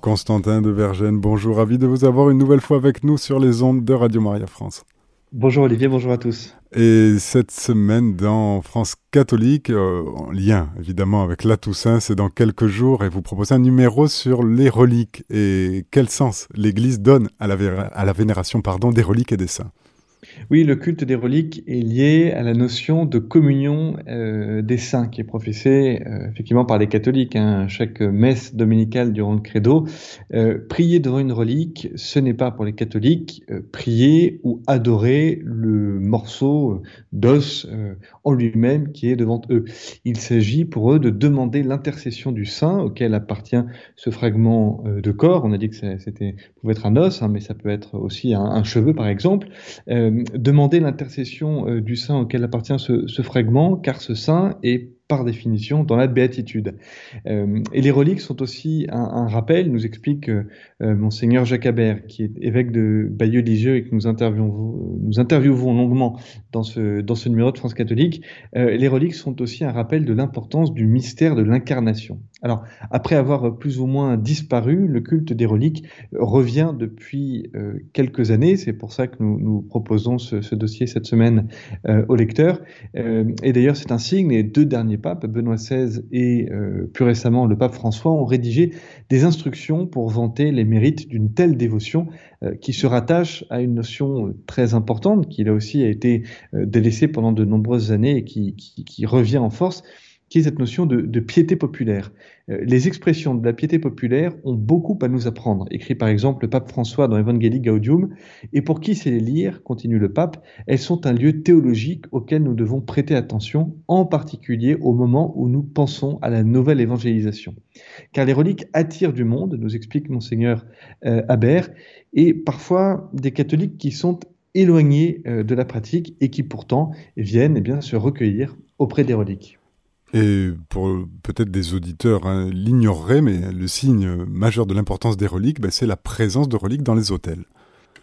Constantin de Vergène, bonjour, ravi de vous avoir une nouvelle fois avec nous sur les ondes de Radio Maria France. Bonjour Olivier, bonjour à tous. Et cette semaine dans France catholique, euh, en lien évidemment avec la Toussaint, c'est dans quelques jours et vous proposez un numéro sur les reliques et quel sens l'Église donne à la, à la vénération pardon, des reliques et des saints? Oui, le culte des reliques est lié à la notion de communion euh, des saints qui est professée euh, effectivement par les catholiques. Hein. Chaque messe dominicale durant le credo, euh, prier devant une relique, ce n'est pas pour les catholiques prier ou adorer le morceau d'os en lui-même qui est devant eux. Il s'agit pour eux de demander l'intercession du saint auquel appartient ce fragment de corps. On a dit que c'était pouvait être un os, hein, mais ça peut être aussi un, un cheveu par exemple. Demander l'intercession euh, du saint auquel appartient ce, ce, fragment, car ce saint est par définition dans la béatitude. Euh, et les reliques sont aussi un, rappel, nous explique euh, monseigneur Jacques Habert, qui est évêque de Bayeux-Lisieux et que nous interviewons, longuement dans ce, dans ce numéro de France catholique. Euh, les reliques sont aussi un rappel de l'importance du mystère de l'incarnation. Alors, après avoir plus ou moins disparu, le culte des reliques revient depuis euh, quelques années. C'est pour ça que nous, proposons ce, ce, dossier cette semaine euh, aux lecteurs. et d'ailleurs, c'est un signe. Les deux derniers papes, Benoît XVI et euh, plus récemment le pape François, ont rédigé des instructions pour vanter les mérites d'une telle dévotion euh, qui se rattache à une notion très importante qui là aussi a été euh, délaissée pendant de nombreuses années et qui revient en force, qui est cette notion de, de piété populaire. Euh, les expressions de la piété populaire ont beaucoup à nous apprendre, écrit par exemple le pape François dans Evangelii Gaudium, et pour qui sait les lire, continue le pape, elles sont un lieu théologique auquel nous devons prêter attention, en particulier au moment où nous pensons à la nouvelle évangélisation. Car les reliques attirent du monde, nous explique monseigneur euh, Habert, et parfois des catholiques qui sont éloignés euh, de la pratique et qui pourtant viennent eh bien, se recueillir auprès des reliques. Et pour peut-être des auditeurs hein, l'ignoreraient, mais le signe majeur de l'importance des reliques, ben, c'est la présence de reliques dans les hôtels.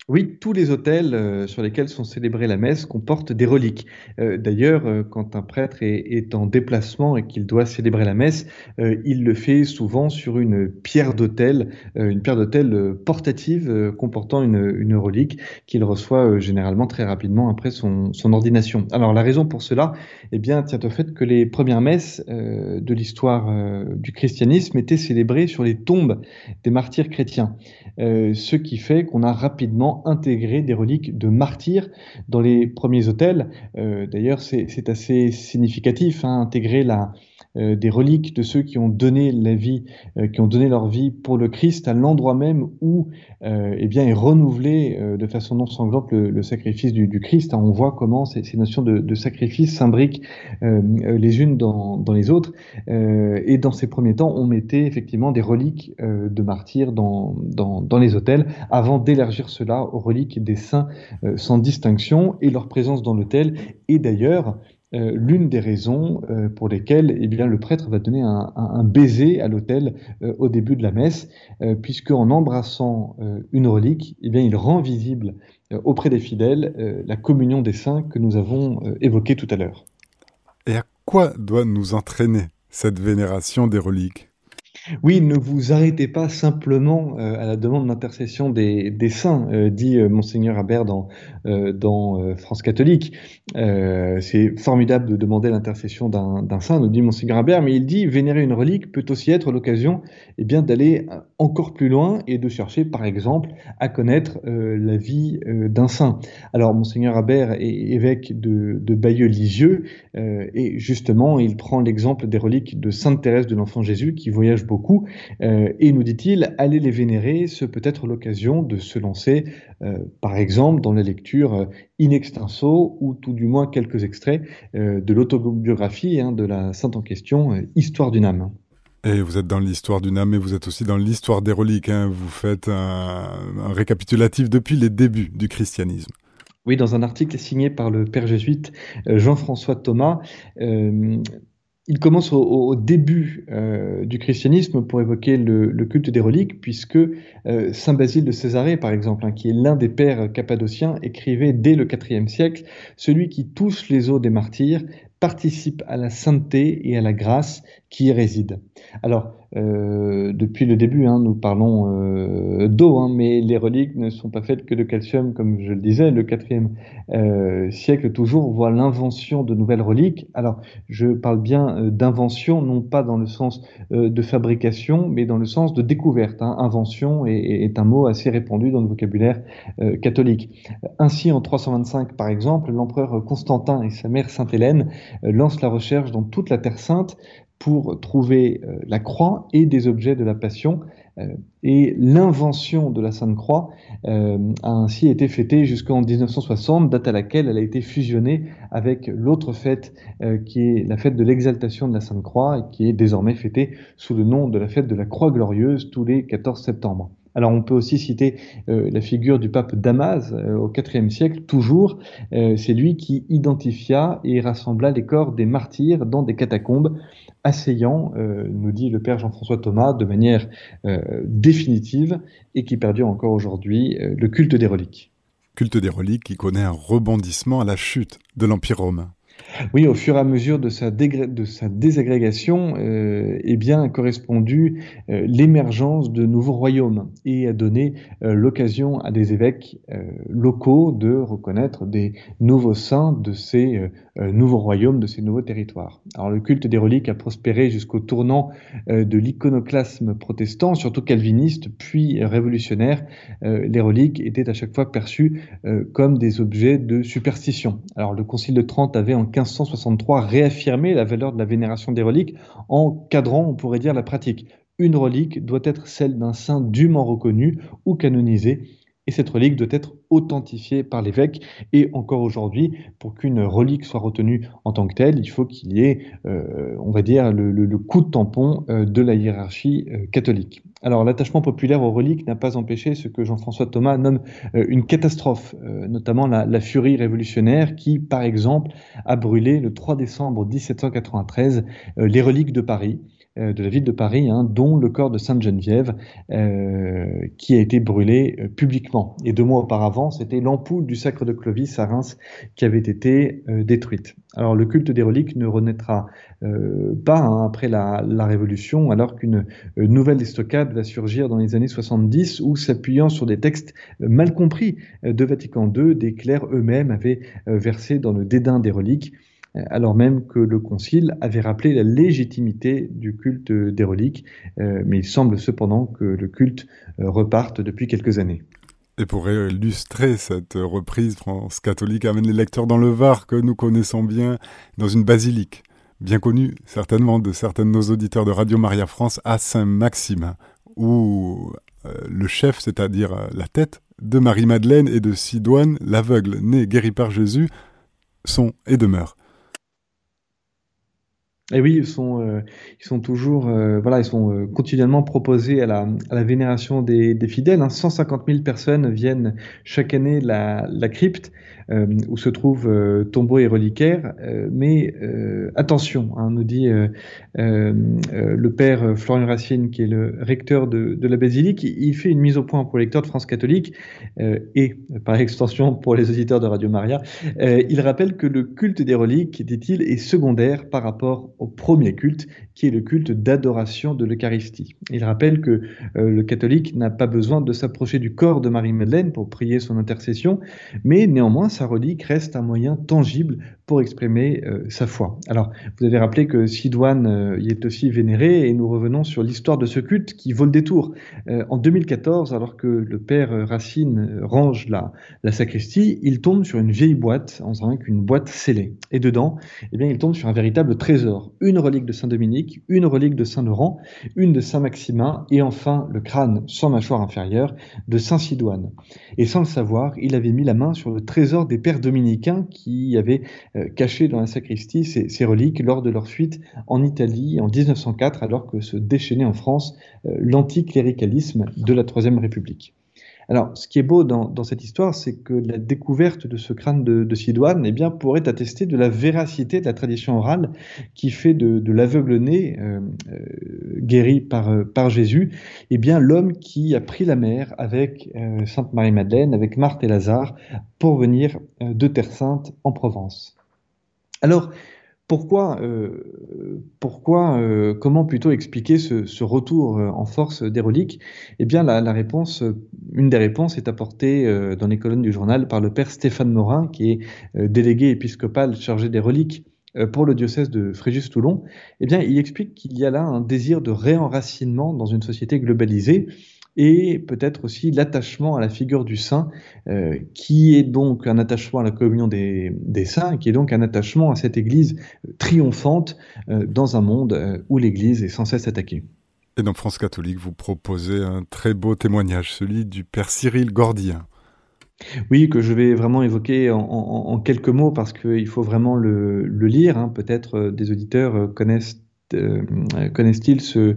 Oui, tous les hôtels euh, sur lesquels sont célébrées la messe comportent des reliques. Euh, D'ailleurs, euh, quand un prêtre est, en déplacement et qu'il doit célébrer la messe, il le fait souvent sur une pierre d'autel, une pierre d'autel portative comportant une, une relique qu'il reçoit généralement très rapidement après son, son, ordination. Alors la raison pour cela, eh bien, tient au fait que les premières messes de l'histoire du christianisme étaient célébrées sur les tombes des martyrs chrétiens, ce qui fait qu'on a rapidement intégrer des reliques de martyrs dans les premiers hôtels. Euh, D'ailleurs, c'est assez significatif, hein, intégrer la, euh, des reliques de ceux qui ont donné la vie, euh, qui ont donné leur vie pour le Christ à l'endroit même où euh, eh est renouvelé de façon non sanglante le, le sacrifice du, Christ. on voit comment ces, notions de, sacrifice s'imbriquent les unes dans, les autres. et dans ces premiers temps, on mettait effectivement des reliques de martyrs dans les hôtels avant d'élargir cela aux reliques des saints sans distinction et leur présence dans l'hôtel. Et d'ailleurs, euh, l'une des raisons euh, pour lesquelles eh le prêtre va donner un, baiser à l'autel euh, au début de la messe, puisque en embrassant une relique, eh il rend visible auprès des fidèles la communion des saints que nous avons évoquée tout à l'heure. Et à quoi doit nous entraîner cette vénération des reliques? Oui, ne vous arrêtez pas simplement euh, à la demande d'intercession des, des, saints, euh, dit euh, monseigneur Habert dans, dans France catholique. C'est formidable de demander l'intercession d'un saint, nous dit monseigneur Habert, mais il dit vénérer une relique peut aussi être l'occasion eh bien d'aller encore plus loin et de chercher, par exemple, à connaître la vie d'un saint. Alors monseigneur Habert est évêque de, de Bayeux-Lisieux et justement il prend l'exemple des reliques de Sainte Thérèse de l'Enfant Jésus qui voyage beaucoup beaucoup. Euh, et nous dit-il, aller les vénérer, ce peut être l'occasion de se lancer, euh, par exemple, dans la lecture euh, in extenso, ou tout du moins quelques extraits de l'autobiographie hein, de la sainte en question, Histoire d'une âme. Et vous êtes dans l'histoire d'une âme, mais vous êtes aussi dans l'histoire des reliques. Hein. Vous faites un, un récapitulatif depuis les débuts du christianisme. Oui, dans un article signé par le père jésuite Jean-François Thomas, euh, il commence au, début euh, du christianisme pour évoquer le, le, culte des reliques, puisque euh, Saint Basile de Césarée, par exemple, hein, qui est l'un des pères cappadociens, écrivait dès le IVe siècle Celui qui touche les os des martyrs participe à la sainteté et à la grâce qui y résident. Alors, euh, depuis le début, hein, nous parlons euh, d'eau, hein, mais les reliques ne sont pas faites que de calcium, comme je le disais. Le quatrième euh, siècle toujours voit l'invention de nouvelles reliques. Alors, je parle bien d'invention, non pas dans le sens de fabrication, mais dans le sens de découverte. Hein. Invention est, est, un mot assez répandu dans le vocabulaire catholique. Ainsi, en 325, par exemple, l'empereur Constantin et sa mère Sainte Hélène lancent la recherche dans toute la Terre sainte pour trouver euh, la croix et des objets de la Passion. Euh, et l'invention de la Sainte Croix euh, a ainsi été fêtée jusqu'en 1960, date à laquelle elle a été fusionnée avec l'autre fête qui est la fête de l'exaltation de la Sainte Croix et qui est désormais fêtée sous le nom de la fête de la Croix glorieuse tous les 14 septembre. Alors on peut aussi citer la figure du pape Damas au IVe siècle, toujours. c'est lui qui identifia et rassembla les corps des martyrs dans des catacombes asseyant, euh, nous dit le père Jean-François Thomas, de manière euh, définitive et qui perdure encore aujourd'hui euh, le culte des reliques. Culte des reliques qui connaît un rebondissement à la chute de l'Empire romain. Oui, au fur et à mesure de sa, de sa désagrégation, euh, eh bien, a correspondu euh, l'émergence de nouveaux royaumes et a donné euh, l'occasion à des évêques locaux de reconnaître des nouveaux saints de ces nouveaux royaumes, de ces nouveaux territoires. Alors, le culte des reliques a prospéré jusqu'au tournant de l'iconoclasme protestant, surtout calviniste, puis révolutionnaire. les reliques étaient à chaque fois perçues comme des objets de superstition. Alors, le Concile de Trente avait en 1563 réaffirmé la valeur de la vénération des reliques en cadrant, on pourrait dire, la pratique. Une relique doit être celle d'un saint dûment reconnu ou canonisé et cette relique doit être authentifiée par l'évêque. Et encore aujourd'hui, pour qu'une relique soit retenue en tant que telle, il faut qu'il y ait, euh, on va dire, le, coup de tampon euh, de la hiérarchie euh, catholique. Alors l'attachement populaire aux reliques n'a pas empêché ce que Jean-François Thomas nomme une catastrophe, notamment la, la, furie révolutionnaire qui, par exemple, a brûlé le 3 décembre 1793 les reliques de Paris. Euh, de la ville de Paris, hein, dont le corps de Sainte Geneviève, euh, qui a été brûlé euh, publiquement. Et deux mois auparavant, c'était l'ampoule du sacre de Clovis à Reims qui avait été détruite. Alors le culte des reliques ne renaîtra pas hein, après la, la, Révolution, alors qu'une nouvelle estocade va surgir dans les années 70, où s'appuyant sur des textes mal compris de Vatican II, des clercs eux-mêmes avaient versé dans le dédain des reliques alors même que le Concile avait rappelé la légitimité du culte des reliques, euh, mais il semble cependant que le culte euh, reparte depuis quelques années. Et pour illustrer cette reprise, France catholique amène les lecteurs dans le Var que nous connaissons bien, dans une basilique, bien connue certainement de certains de nos auditeurs de Radio Maria France, à Saint-Maximin, où euh, le chef, c'est-à-dire la tête de Marie-Madeleine et de Sidoine, l'aveugle né guéri par Jésus, sont et demeurent. Et oui, ils sont, euh, ils sont toujours, euh, voilà, ils sont euh, continuellement proposés à la, vénération des, fidèles. Hein. 150 000 personnes viennent chaque année la, la crypte où se trouvent euh, tombeaux et reliquaires. Euh, mais attention, hein, nous dit le père Florian Racine, qui est le recteur de, de, la basilique, il fait une mise au point pour les lecteurs de France catholique et par extension pour les auditeurs de Radio Maria. il rappelle que le culte des reliques, dit-il, est secondaire par rapport au premier culte, qui est le culte d'adoration de l'Eucharistie. Il rappelle que le catholique n'a pas besoin de s'approcher du corps de Marie-Madeleine pour prier son intercession, mais néanmoins sa relique reste un moyen tangible pour exprimer euh, sa foi. Alors, vous avez rappelé que Sidoine euh, y est aussi vénéré, et nous revenons sur l'histoire de ce culte qui vaut le détour. Euh, en 2014, alors que le père Racine range la, sacristie, il tombe sur une vieille boîte, en disant qu'une boîte scellée. Et dedans, eh bien, il tombe sur un véritable trésor. Une relique de Saint-Dominique, une relique de Saint-Laurent, une de Saint-Maximin, et enfin le crâne sans mâchoire inférieure de Saint-Sidoine. Et sans le savoir, il avait mis la main sur le trésor des pères dominicains qui avaient euh, cachés dans la sacristie ces, reliques lors de leur fuite en Italie en 1904, alors que se déchaînait en France euh, l'anticléricalisme de la Troisième République. Alors, ce qui est beau dans, cette histoire, c'est que la découverte de ce crâne de, Sidoine eh bien, pourrait attester de la véracité de la tradition orale qui fait de, l'aveugle-né euh, guéri par, par Jésus eh bien, l'homme qui a pris la mer avec Sainte Marie-Madeleine, avec Marthe et Lazare, pour venir de Terre Sainte en Provence. Pourquoi, euh, pourquoi euh, comment plutôt expliquer ce, retour euh, en force des reliques? Eh bien, la, réponse, une des réponses est apportée dans les colonnes du journal par le père Stéphane Morin, qui est délégué épiscopal chargé des reliques pour le diocèse de Fréjus-Toulon. Eh bien, il explique qu'il y a là un désir de réenracinement dans une société globalisée et peut-être aussi l'attachement à la figure du saint, euh, qui est donc un attachement à la communion des, saints, qui est donc un attachement à cette Église triomphante euh, dans un monde euh, où l'Église est sans cesse attaquée. Et dans France catholique, vous proposez un très beau témoignage, celui du Père Cyril Gordien. Oui, que je vais vraiment évoquer en, quelques mots parce qu'il faut vraiment le, lire. Hein. Peut-être des auditeurs connaissent connaissent-ils ce,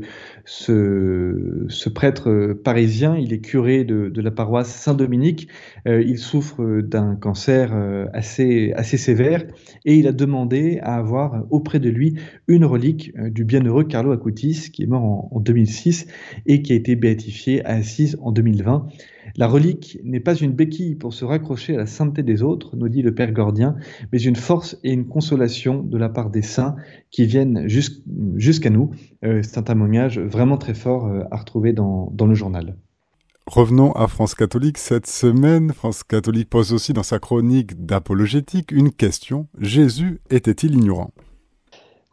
prêtre parisien? Il est curé de, la paroisse Saint-Dominique. Euh, il souffre d'un cancer euh, assez, assez sévère et il a demandé à avoir auprès de lui une relique du bienheureux Carlo Acutis, qui est mort en, en 2006 et qui a été béatifié à Assise en 2020. La relique n'est pas une béquille pour se raccrocher à la sainteté des autres, nous dit le Père Gordien, mais une force et une consolation de la part des saints qui viennent jusqu'à nous. Euh, c'est un témoignage vraiment très fort euh, à retrouver dans, dans le journal. Revenons à France catholique. Cette semaine, France catholique pose aussi dans sa chronique d'apologétique une question. Jésus était-il ignorant?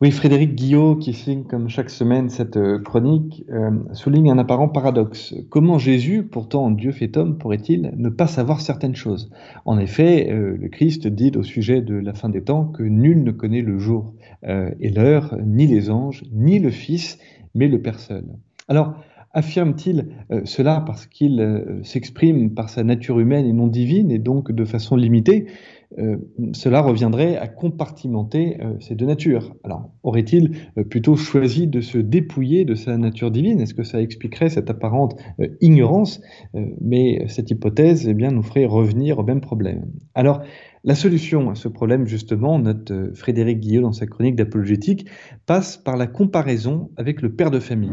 Oui, Frédéric Guillot, qui signe comme chaque semaine cette euh, chronique, euh, souligne un apparent paradoxe. Comment Jésus, pourtant Dieu fait homme, pourrait-il ne pas savoir certaines choses? En effet, euh, le Christ dit au sujet de la fin des temps que nul ne connaît le jour et l'heure, ni les anges, ni le Fils, mais le Père seul. Alors, affirme-t-il cela parce qu'il s'exprime par sa nature humaine et non divine, et donc de façon limitée? Euh, cela reviendrait à compartimenter euh, ces deux natures. Alors, aurait-il euh, plutôt choisi de se dépouiller de sa nature divine? Est-ce que ça expliquerait cette apparente ignorance? Mais cette hypothèse eh bien, nous ferait revenir au même problème. Alors, la solution à ce problème, justement, note euh, Frédéric Guillot dans sa chronique d'apologétique, passe par la comparaison avec le père de famille.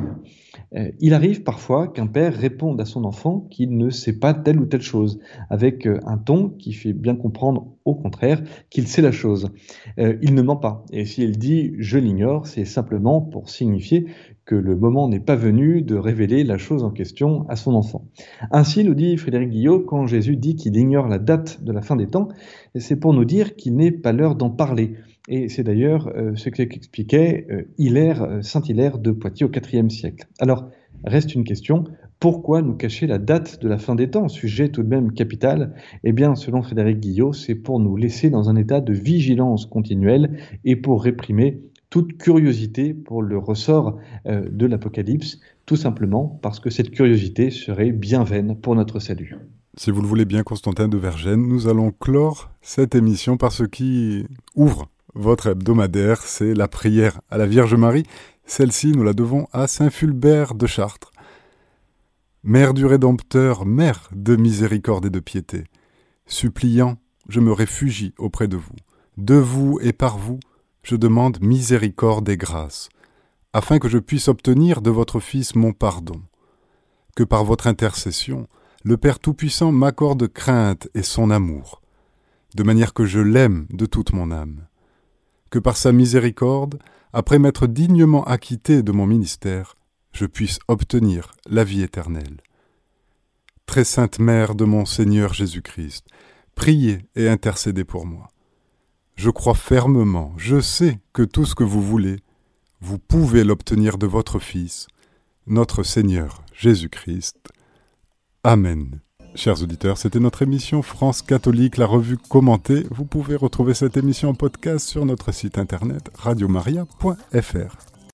Euh, il arrive parfois qu'un père réponde à son enfant qu'il ne sait pas telle ou telle chose, avec euh, un ton qui fait bien comprendre, au contraire, qu'il sait la chose. il ne ment pas, et s'il dit je l'ignore, c'est simplement pour signifier que le moment n'est pas venu de révéler la chose en question à son enfant. Ainsi, nous dit Frédéric Guillot, quand Jésus dit qu'il ignore la date de la fin des temps, c'est pour nous dire qu'il n'est pas l'heure d'en parler. Et c'est d'ailleurs euh, ce qu'expliquait euh, Hilaire, euh, Saint Hilaire de Poitiers au IVe siècle. Alors, reste une question, pourquoi nous cacher la date de la fin des temps, sujet tout de même capital? Eh bien, selon Frédéric Guillot, c'est pour nous laisser dans un état de vigilance continuelle et pour réprimer toute curiosité pour le ressort euh, de l'Apocalypse, tout simplement parce que cette curiosité serait bien vaine pour notre salut. Si vous le voulez bien, Constantin de Vergène, nous allons clore cette émission par ce qui ouvre votre hebdomadaire, c'est la prière à la Vierge Marie. Celle-ci, nous la devons à Saint Fulbert de Chartres. Mère du Rédempteur, Mère de miséricorde et de piété, suppliant, je me réfugie auprès de vous. De vous et par vous, je demande miséricorde et grâce, afin que je puisse obtenir de votre Fils mon pardon. Que par votre intercession, le Père Tout-Puissant m'accorde crainte et son amour, de manière que je l'aime de toute mon âme. Que par sa miséricorde, après m'être dignement acquitté de mon ministère, je puisse obtenir la vie éternelle. Très sainte Mère de mon Seigneur Jésus-Christ, priez et intercédez pour moi. Je crois fermement, je sais que tout ce que vous voulez, vous pouvez l'obtenir de votre Fils, notre Seigneur Jésus-Christ. Amen. Chers auditeurs, c'était notre émission France catholique, la revue commentée. Vous pouvez retrouver cette émission en podcast sur notre site internet radiomaria.fr.